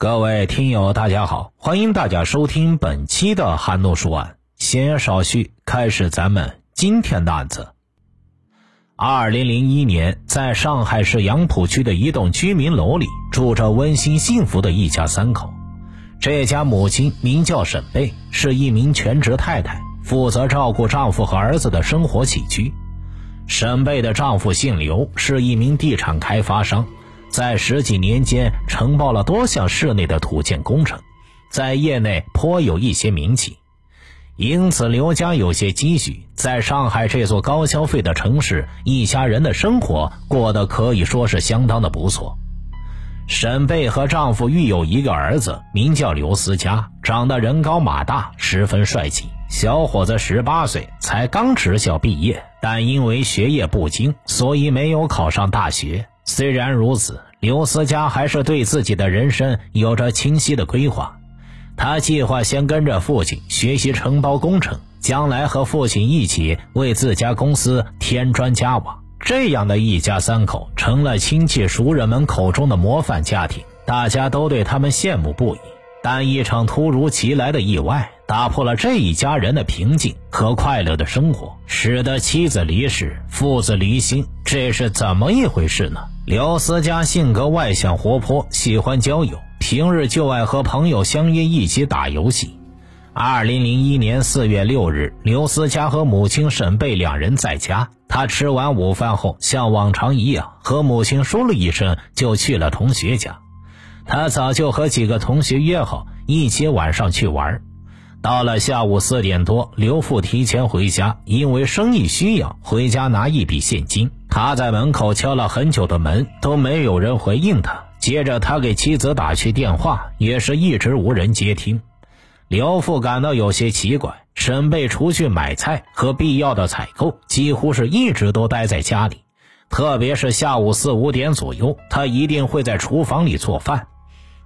各位听友，大家好，欢迎大家收听本期的韩诺说案。闲言少叙，开始咱们今天的案子。二零零一年，在上海市杨浦区的一栋居民楼里，住着温馨幸福的一家三口。这家母亲名叫沈贝，是一名全职太太，负责照顾丈夫和儿子的生活起居。沈贝的丈夫姓刘，是一名地产开发商。在十几年间，承包了多项市内的土建工程，在业内颇有一些名气，因此刘家有些积蓄。在上海这座高消费的城市，一家人的生活过得可以说是相当的不错。沈贝和丈夫育有一个儿子，名叫刘思佳，长得人高马大，十分帅气。小伙子十八岁，才刚职校毕业，但因为学业不精，所以没有考上大学。虽然如此，刘思佳还是对自己的人生有着清晰的规划。他计划先跟着父亲学习承包工程，将来和父亲一起为自家公司添砖加瓦。这样的一家三口成了亲戚熟人们口中的模范家庭，大家都对他们羡慕不已。但一场突如其来的意外打破了这一家人的平静和快乐的生活，使得妻子离世，父子离心。这是怎么一回事呢？刘思佳性格外向活泼，喜欢交友，平日就爱和朋友相约一起打游戏。二零零一年四月六日，刘思佳和母亲沈贝两人在家。他吃完午饭后，像往常一样和母亲说了一声，就去了同学家。他早就和几个同学约好一起晚上去玩。到了下午四点多，刘父提前回家，因为生意需要回家拿一笔现金。他在门口敲了很久的门，都没有人回应他。接着，他给妻子打去电话，也是一直无人接听。刘父感到有些奇怪，沈贝除去买菜和必要的采购，几乎是一直都待在家里。特别是下午四五点左右，他一定会在厨房里做饭。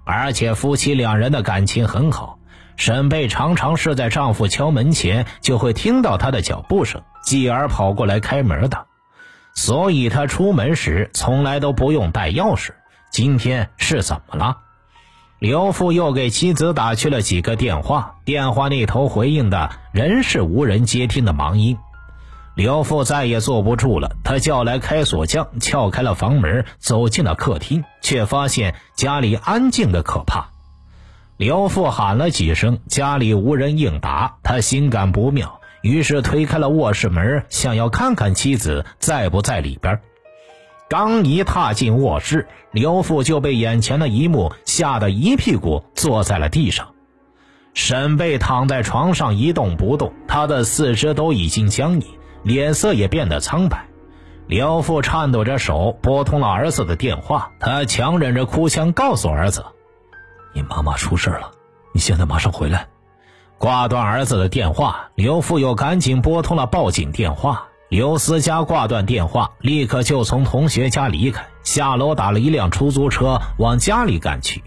而且夫妻两人的感情很好。沈贝常常是在丈夫敲门前就会听到他的脚步声，继而跑过来开门的。所以他出门时从来都不用带钥匙。今天是怎么了？刘父又给妻子打去了几个电话，电话那头回应的仍是无人接听的忙音。刘父再也坐不住了，他叫来开锁匠，撬开了房门，走进了客厅，却发现家里安静的可怕。刘父喊了几声，家里无人应答，他心感不妙。于是推开了卧室门，想要看看妻子在不在里边。刚一踏进卧室，刘父就被眼前的一幕吓得一屁股坐在了地上。沈贝躺在床上一动不动，他的四肢都已经僵硬，脸色也变得苍白。刘父颤抖着手拨通了儿子的电话，他强忍着哭腔告诉儿子：“你妈妈出事了，你现在马上回来。”挂断儿子的电话，刘父又赶紧拨通了报警电话。刘思佳挂断电话，立刻就从同学家离开，下楼打了一辆出租车往家里赶去。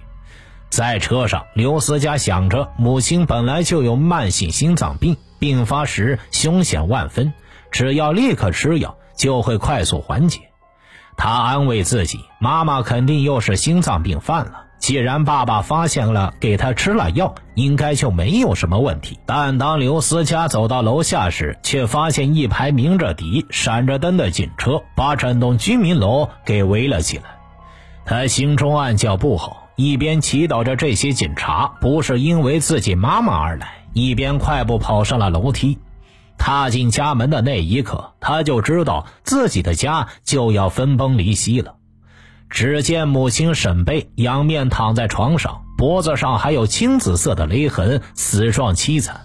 在车上，刘思佳想着母亲本来就有慢性心脏病，病发时凶险万分，只要立刻吃药就会快速缓解。他安慰自己，妈妈肯定又是心脏病犯了。既然爸爸发现了，给他吃了药，应该就没有什么问题。但当刘思佳走到楼下时，却发现一排鸣着笛、闪着灯的警车把整栋居民楼给围了起来。他心中暗叫不好，一边祈祷着这些警察不是因为自己妈妈而来，一边快步跑上了楼梯。踏进家门的那一刻，他就知道自己的家就要分崩离析了。只见母亲沈贝仰面躺在床上，脖子上还有青紫色的勒痕，死状凄惨。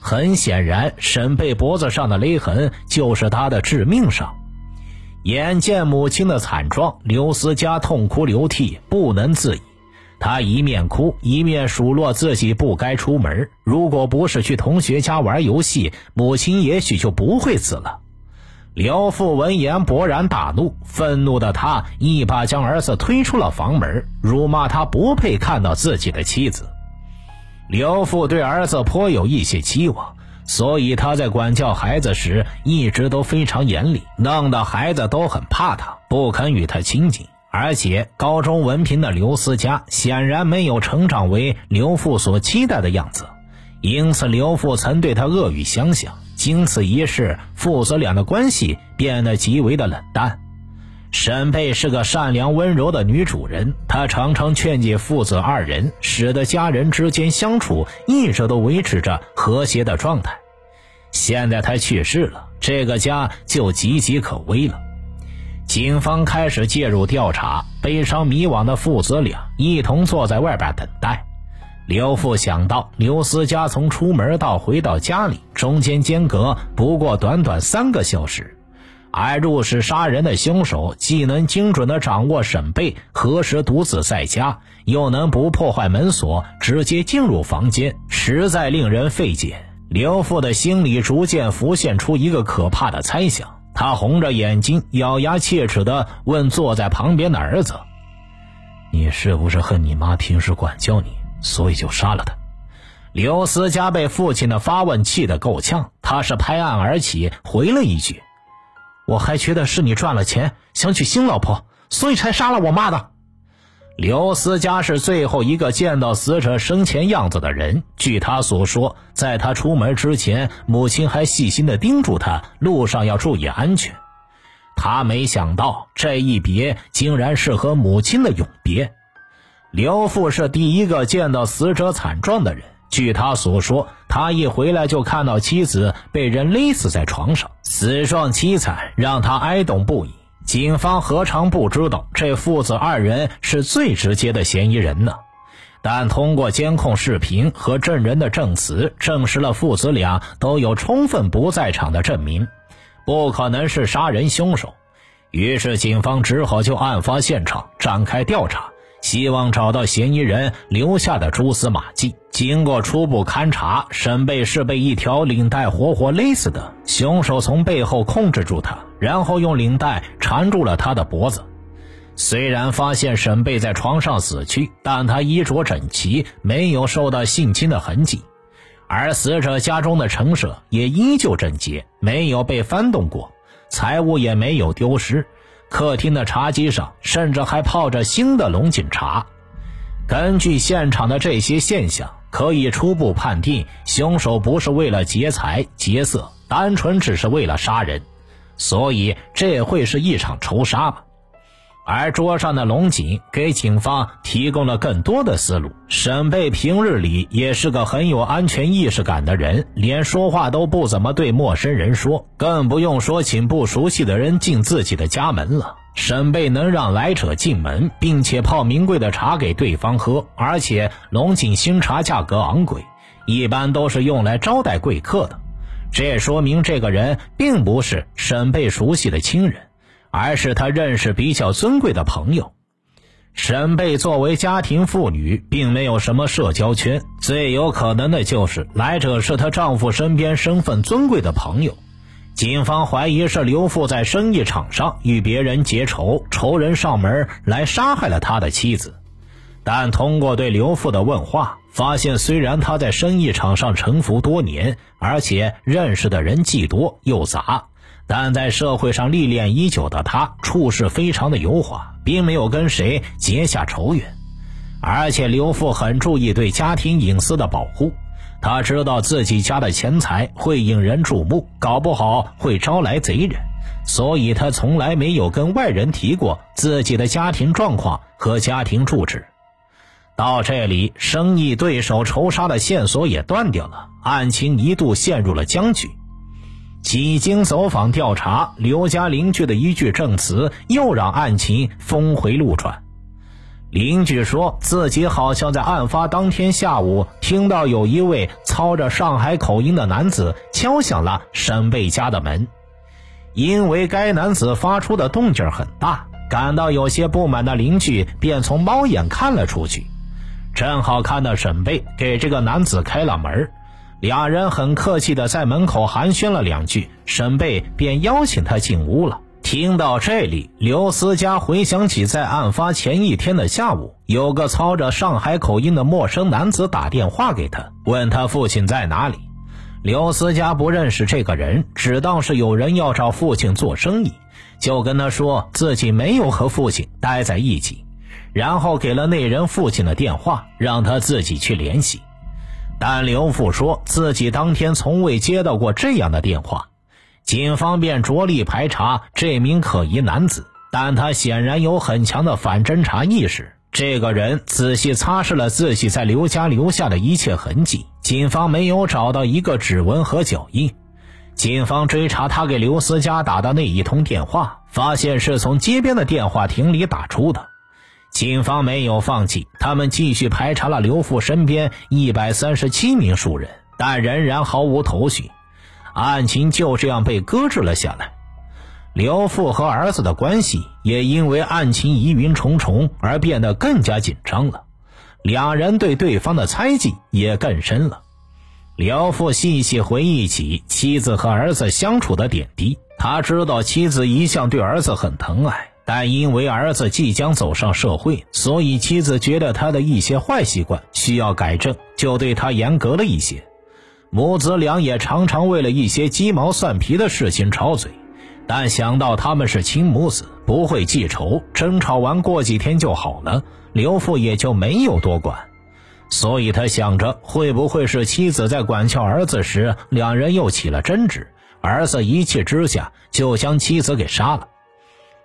很显然，沈贝脖子上的勒痕就是他的致命伤。眼见母亲的惨状，刘思佳痛哭流涕，不能自已。他一面哭，一面数落自己不该出门。如果不是去同学家玩游戏，母亲也许就不会死了。刘父闻言勃然大怒，愤怒的他一把将儿子推出了房门，辱骂他不配看到自己的妻子。刘父对儿子颇有一些期望，所以他在管教孩子时一直都非常严厉，弄得孩子都很怕他，不肯与他亲近。而且高中文凭的刘思佳显然没有成长为刘父所期待的样子，因此刘父曾对他恶语相向。经此一事，父子俩的关系变得极为的冷淡。沈贝是个善良温柔的女主人，她常常劝解父子二人，使得家人之间相处一直都维持着和谐的状态。现在她去世了，这个家就岌岌可危了。警方开始介入调查，悲伤迷惘的父子俩一同坐在外边等待。刘父想到，刘思佳从出门到回到家里中间间隔不过短短三个小时。而入室杀人的凶手既能精准地掌握沈贝何时独自在家，又能不破坏门锁直接进入房间，实在令人费解。刘父的心里逐渐浮现出一个可怕的猜想，他红着眼睛，咬牙切齿地问坐在旁边的儿子：“你是不是恨你妈平时管教你，所以就杀了她？”刘思佳被父亲的发问气得够呛，他是拍案而起，回了一句。我还觉得是你赚了钱，想娶新老婆，所以才杀了我妈的。刘思佳是最后一个见到死者生前样子的人。据他所说，在他出门之前，母亲还细心的叮嘱他路上要注意安全。他没想到这一别，竟然是和母亲的永别。刘父是第一个见到死者惨状的人。据他所说，他一回来就看到妻子被人勒死在床上，死状凄惨，让他哀动不已。警方何尝不知道这父子二人是最直接的嫌疑人呢？但通过监控视频和证人的证词，证实了父子俩都有充分不在场的证明，不可能是杀人凶手。于是警方只好就案发现场展开调查。希望找到嫌疑人留下的蛛丝马迹。经过初步勘查，沈贝是被一条领带活活勒死的。凶手从背后控制住他，然后用领带缠住了他的脖子。虽然发现沈贝在床上死去，但他衣着整齐，没有受到性侵的痕迹，而死者家中的陈设也依旧整洁，没有被翻动过，财物也没有丢失。客厅的茶几上甚至还泡着新的龙井茶。根据现场的这些现象，可以初步判定，凶手不是为了劫财劫色，单纯只是为了杀人，所以这会是一场仇杀吗。而桌上的龙井给警方提供了更多的思路。沈贝平日里也是个很有安全意识感的人，连说话都不怎么对陌生人说，更不用说请不熟悉的人进自己的家门了。沈贝能让来者进门，并且泡名贵的茶给对方喝，而且龙井新茶价格昂贵，一般都是用来招待贵客的。这说明这个人并不是沈贝熟悉的亲人。而是他认识比较尊贵的朋友。沈贝作为家庭妇女，并没有什么社交圈，最有可能的就是来者是她丈夫身边身份尊贵的朋友。警方怀疑是刘父在生意场上与别人结仇，仇人上门来杀害了他的妻子。但通过对刘父的问话，发现虽然他在生意场上沉浮多年，而且认识的人既多又杂。但在社会上历练已久的他，处事非常的油滑，并没有跟谁结下仇怨。而且刘父很注意对家庭隐私的保护，他知道自己家的钱财会引人注目，搞不好会招来贼人，所以他从来没有跟外人提过自己的家庭状况和家庭住址。到这里，生意对手仇杀的线索也断掉了，案情一度陷入了僵局。几经走访调查，刘家邻居的一句证词又让案情峰回路转。邻居说自己好像在案发当天下午听到有一位操着上海口音的男子敲响了沈贝家的门，因为该男子发出的动静很大，感到有些不满的邻居便从猫眼看了出去，正好看到沈贝给这个男子开了门。俩人很客气的在门口寒暄了两句，沈贝便邀请他进屋了。听到这里，刘思佳回想起在案发前一天的下午，有个操着上海口音的陌生男子打电话给他，问他父亲在哪里。刘思佳不认识这个人，只当是有人要找父亲做生意，就跟他说自己没有和父亲待在一起，然后给了那人父亲的电话，让他自己去联系。但刘富说自己当天从未接到过这样的电话，警方便着力排查这名可疑男子，但他显然有很强的反侦查意识。这个人仔细擦拭了自己在刘家留下的一切痕迹，警方没有找到一个指纹和脚印。警方追查他给刘思佳打的那一通电话，发现是从街边的电话亭里打出的。警方没有放弃，他们继续排查了刘富身边一百三十七名熟人，但仍然毫无头绪。案情就这样被搁置了下来。刘富和儿子的关系也因为案情疑云重重而变得更加紧张了，两人对对方的猜忌也更深了。刘富细细回忆起妻子和儿子相处的点滴，他知道妻子一向对儿子很疼爱。但因为儿子即将走上社会，所以妻子觉得他的一些坏习惯需要改正，就对他严格了一些。母子俩也常常为了一些鸡毛蒜皮的事情吵嘴，但想到他们是亲母子，不会记仇，争吵完过几天就好了，刘父也就没有多管。所以他想着，会不会是妻子在管教儿子时，两人又起了争执，儿子一气之下就将妻子给杀了。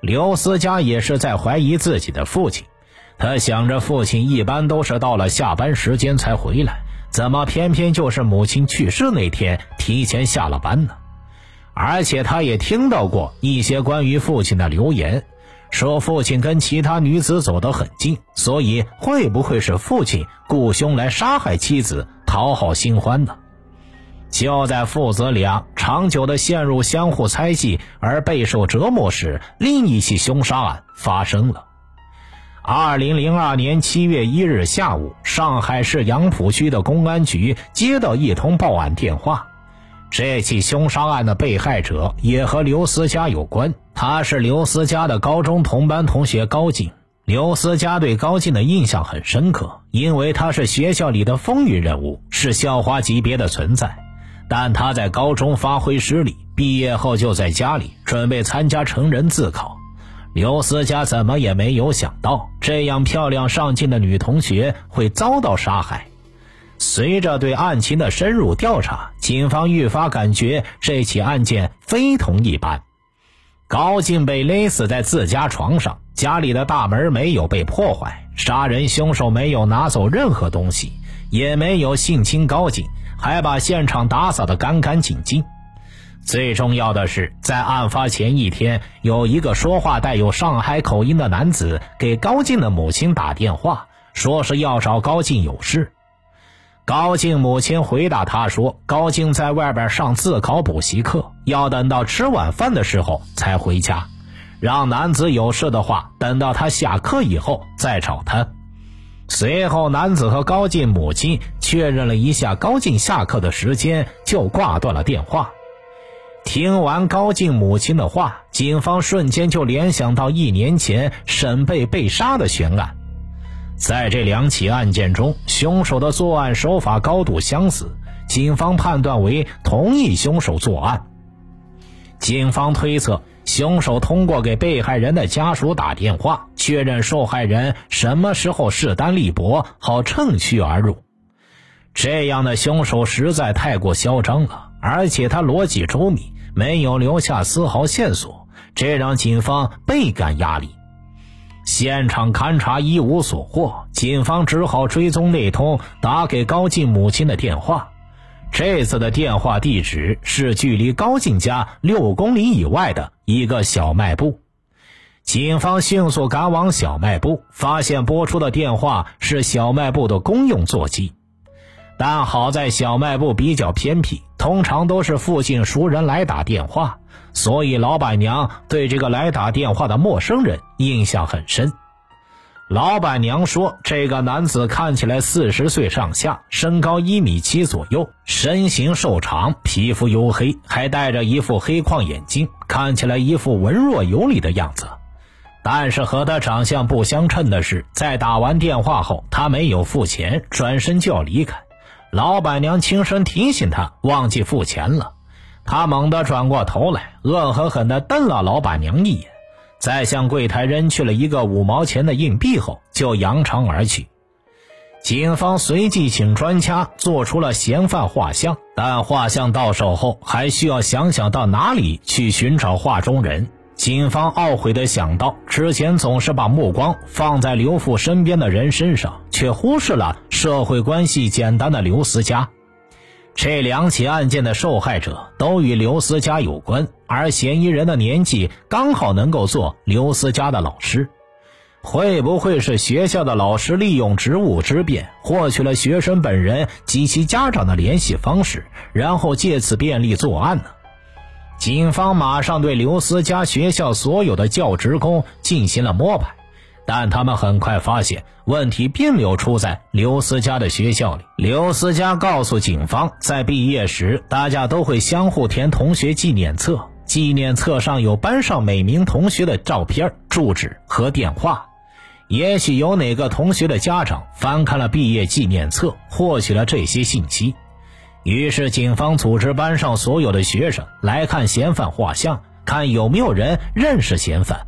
刘思佳也是在怀疑自己的父亲，他想着父亲一般都是到了下班时间才回来，怎么偏偏就是母亲去世那天提前下了班呢？而且他也听到过一些关于父亲的流言，说父亲跟其他女子走得很近，所以会不会是父亲雇凶来杀害妻子，讨好新欢呢？就在父子俩长久的陷入相互猜忌而备受折磨时，另一起凶杀案发生了。二零零二年七月一日下午，上海市杨浦区的公安局接到一通报案电话。这起凶杀案的被害者也和刘思佳有关，他是刘思佳的高中同班同学高进。刘思佳对高进的印象很深刻，因为他是学校里的风云人物，是校花级别的存在。但他在高中发挥失利，毕业后就在家里准备参加成人自考。刘思佳怎么也没有想到，这样漂亮上进的女同学会遭到杀害。随着对案情的深入调查，警方愈发感觉这起案件非同一般。高静被勒死在自家床上，家里的大门没有被破坏，杀人凶手没有拿走任何东西，也没有性侵高静。还把现场打扫得干干净净。最重要的是，在案发前一天，有一个说话带有上海口音的男子给高静的母亲打电话，说是要找高静有事。高静母亲回答他说：“高静在外边上自考补习课，要等到吃晚饭的时候才回家，让男子有事的话，等到他下课以后再找他。”随后，男子和高进母亲确认了一下高进下课的时间，就挂断了电话。听完高进母亲的话，警方瞬间就联想到一年前沈贝被杀的悬案。在这两起案件中，凶手的作案手法高度相似，警方判断为同一凶手作案。警方推测。凶手通过给被害人的家属打电话，确认受害人什么时候势单力薄，好趁虚而入。这样的凶手实在太过嚣张了，而且他逻辑周密，没有留下丝毫线索，这让警方倍感压力。现场勘查一无所获，警方只好追踪那通打给高进母亲的电话。这次的电话地址是距离高进家六公里以外的一个小卖部。警方迅速赶往小卖部，发现拨出的电话是小卖部的公用座机。但好在小卖部比较偏僻，通常都是附近熟人来打电话，所以老板娘对这个来打电话的陌生人印象很深。老板娘说：“这个男子看起来四十岁上下，身高一米七左右，身形瘦长，皮肤黝黑，还戴着一副黑框眼镜，看起来一副文弱有礼的样子。但是和他长相不相称的是，在打完电话后，他没有付钱，转身就要离开。老板娘轻声提醒他忘记付钱了。他猛地转过头来，恶狠狠地瞪了老板娘一眼，再向柜台扔去了一个五毛钱的硬币后，就扬长而去。警方随即请专家做出了嫌犯画像，但画像到手后，还需要想想到哪里去寻找画中人。警方懊悔地想到，之前总是把目光放在刘富身边的人身上，却忽视了社会关系简单的刘思佳。这两起案件的受害者都与刘思佳有关，而嫌疑人的年纪刚好能够做刘思佳的老师。会不会是学校的老师利用职务之便，获取了学生本人及其家长的联系方式，然后借此便利作案呢？警方马上对刘思佳学校所有的教职工进行了摸排，但他们很快发现问题并没有出在刘思佳的学校里。刘思佳告诉警方，在毕业时，大家都会相互填同学纪念册，纪念册上有班上每名同学的照片、住址和电话。也许有哪个同学的家长翻看了毕业纪念册，获取了这些信息。于是，警方组织班上所有的学生来看嫌犯画像，看有没有人认识嫌犯。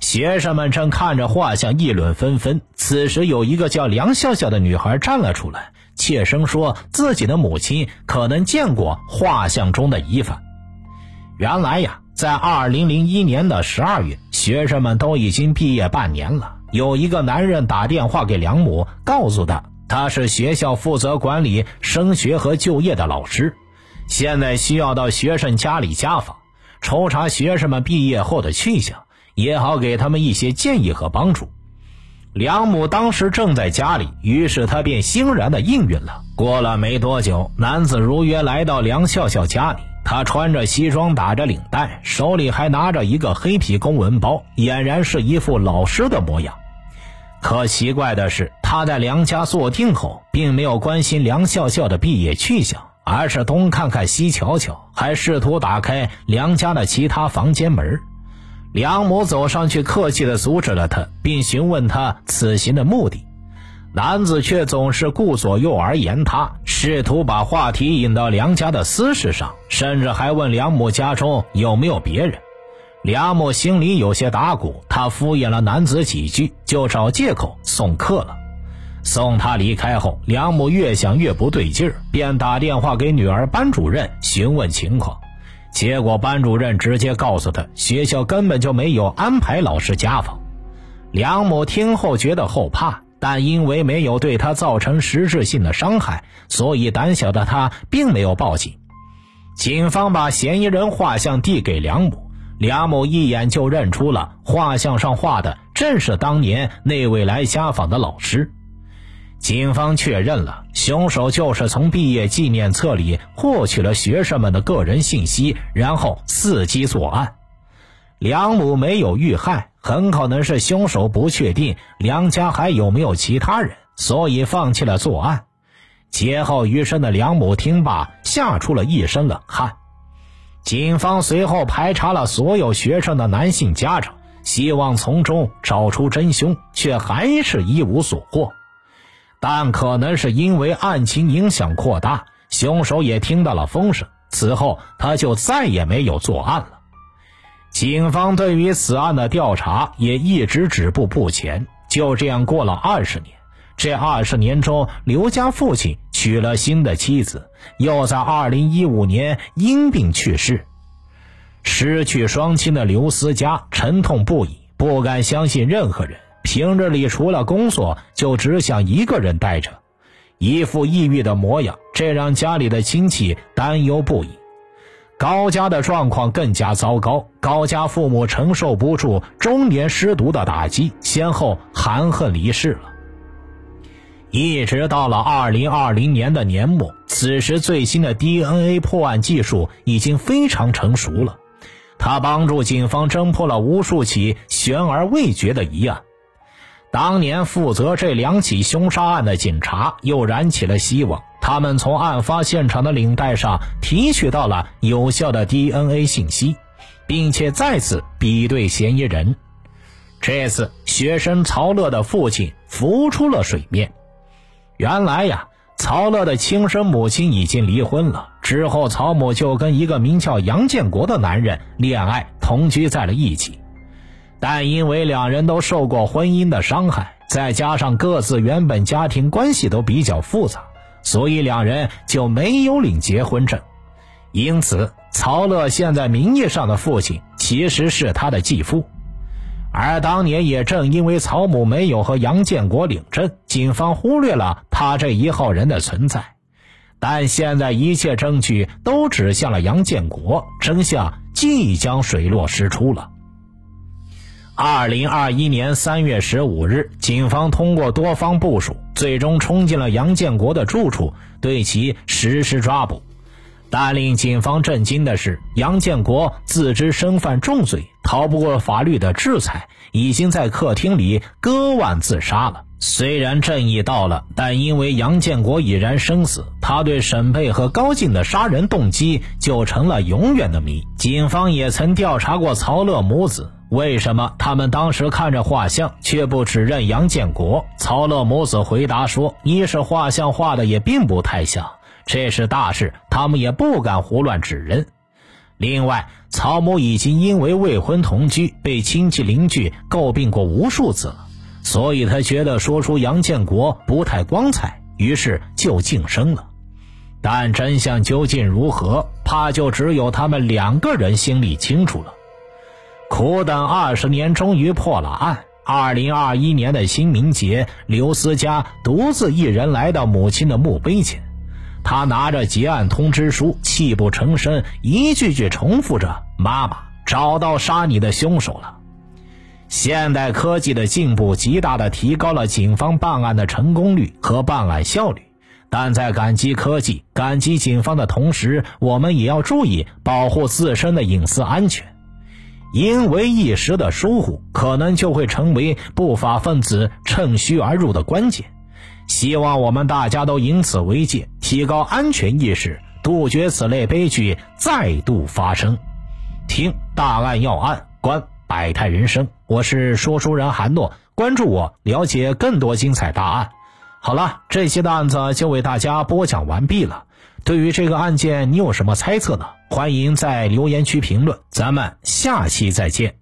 学生们正看着画像，议论纷纷。此时，有一个叫梁笑笑的女孩站了出来，怯声说自己的母亲可能见过画像中的疑犯。原来呀，在二零零一年的十二月，学生们都已经毕业半年了。有一个男人打电话给梁母，告诉他。他是学校负责管理升学和就业的老师，现在需要到学生家里家访，抽查学生们毕业后的去向，也好给他们一些建议和帮助。梁母当时正在家里，于是他便欣然的应允了。过了没多久，男子如约来到梁笑笑家里，他穿着西装，打着领带，手里还拿着一个黑皮公文包，俨然是一副老师的模样。可奇怪的是，他在梁家坐定后，并没有关心梁笑笑的毕业去向，而是东看看西瞧瞧，还试图打开梁家的其他房间门。梁母走上去，客气地阻止了他，并询问他此行的目的。男子却总是顾左右而言他，试图把话题引到梁家的私事上，甚至还问梁母家中有没有别人。梁母心里有些打鼓，他敷衍了男子几句，就找借口送客了。送他离开后，梁母越想越不对劲儿，便打电话给女儿班主任询问情况。结果班主任直接告诉他，学校根本就没有安排老师家访。梁母听后觉得后怕，但因为没有对他造成实质性的伤害，所以胆小的他并没有报警。警方把嫌疑人画像递给梁母。梁某一眼就认出了画像上画的正是当年那位来家访的老师。警方确认了凶手就是从毕业纪念册里获取了学生们的个人信息，然后伺机作案。梁母没有遇害，很可能是凶手不确定梁家还有没有其他人，所以放弃了作案。劫后余生的梁母听罢，吓出了一身冷汗。警方随后排查了所有学生的男性家长，希望从中找出真凶，却还是一无所获。但可能是因为案情影响扩大，凶手也听到了风声，此后他就再也没有作案了。警方对于此案的调查也一直止步不前。就这样过了二十年。这二十年中，刘家父亲娶了新的妻子，又在二零一五年因病去世。失去双亲的刘思佳沉痛不已，不敢相信任何人。平日里除了工作，就只想一个人待着，一副抑郁的模样，这让家里的亲戚担忧不已。高家的状况更加糟糕，高家父母承受不住中年失独的打击，先后含恨离世了。一直到了二零二零年的年末，此时最新的 DNA 破案技术已经非常成熟了，它帮助警方侦破了无数起悬而未决的疑案。当年负责这两起凶杀案的警察又燃起了希望，他们从案发现场的领带上提取到了有效的 DNA 信息，并且再次比对嫌疑人。这次，学生曹乐的父亲浮出了水面。原来呀，曹乐的亲生母亲已经离婚了，之后曹母就跟一个名叫杨建国的男人恋爱，同居在了一起。但因为两人都受过婚姻的伤害，再加上各自原本家庭关系都比较复杂，所以两人就没有领结婚证。因此，曹乐现在名义上的父亲其实是他的继父。而当年也正因为曹母没有和杨建国领证，警方忽略了他这一号人的存在。但现在一切证据都指向了杨建国，真相即将水落石出了。二零二一年三月十五日，警方通过多方部署，最终冲进了杨建国的住处，对其实施抓捕。但令警方震惊的是，杨建国自知身犯重罪，逃不过法律的制裁，已经在客厅里割腕自杀了。虽然正义到了，但因为杨建国已然生死，他对沈佩和高进的杀人动机就成了永远的谜。警方也曾调查过曹乐母子，为什么他们当时看着画像却不指认杨建国？曹乐母子回答说：一是画像画的也并不太像。这是大事，他们也不敢胡乱指认。另外，曹某已经因为未婚同居被亲戚邻居诟病过无数次了，所以他觉得说出杨建国不太光彩，于是就晋升了。但真相究竟如何，怕就只有他们两个人心里清楚了。苦等二十年，终于破了案。二零二一年的清明节，刘思佳独自一人来到母亲的墓碑前。他拿着结案通知书，泣不成声，一句句重复着：“妈妈，找到杀你的凶手了。”现代科技的进步极大的提高了警方办案的成功率和办案效率，但在感激科技、感激警方的同时，我们也要注意保护自身的隐私安全。因为一时的疏忽，可能就会成为不法分子趁虚而入的关键。希望我们大家都以此为戒，提高安全意识，杜绝此类悲剧再度发生。听大案要案，观百态人生。我是说书人韩诺，关注我，了解更多精彩大案。好了，这期的案子就为大家播讲完毕了。对于这个案件，你有什么猜测呢？欢迎在留言区评论。咱们下期再见。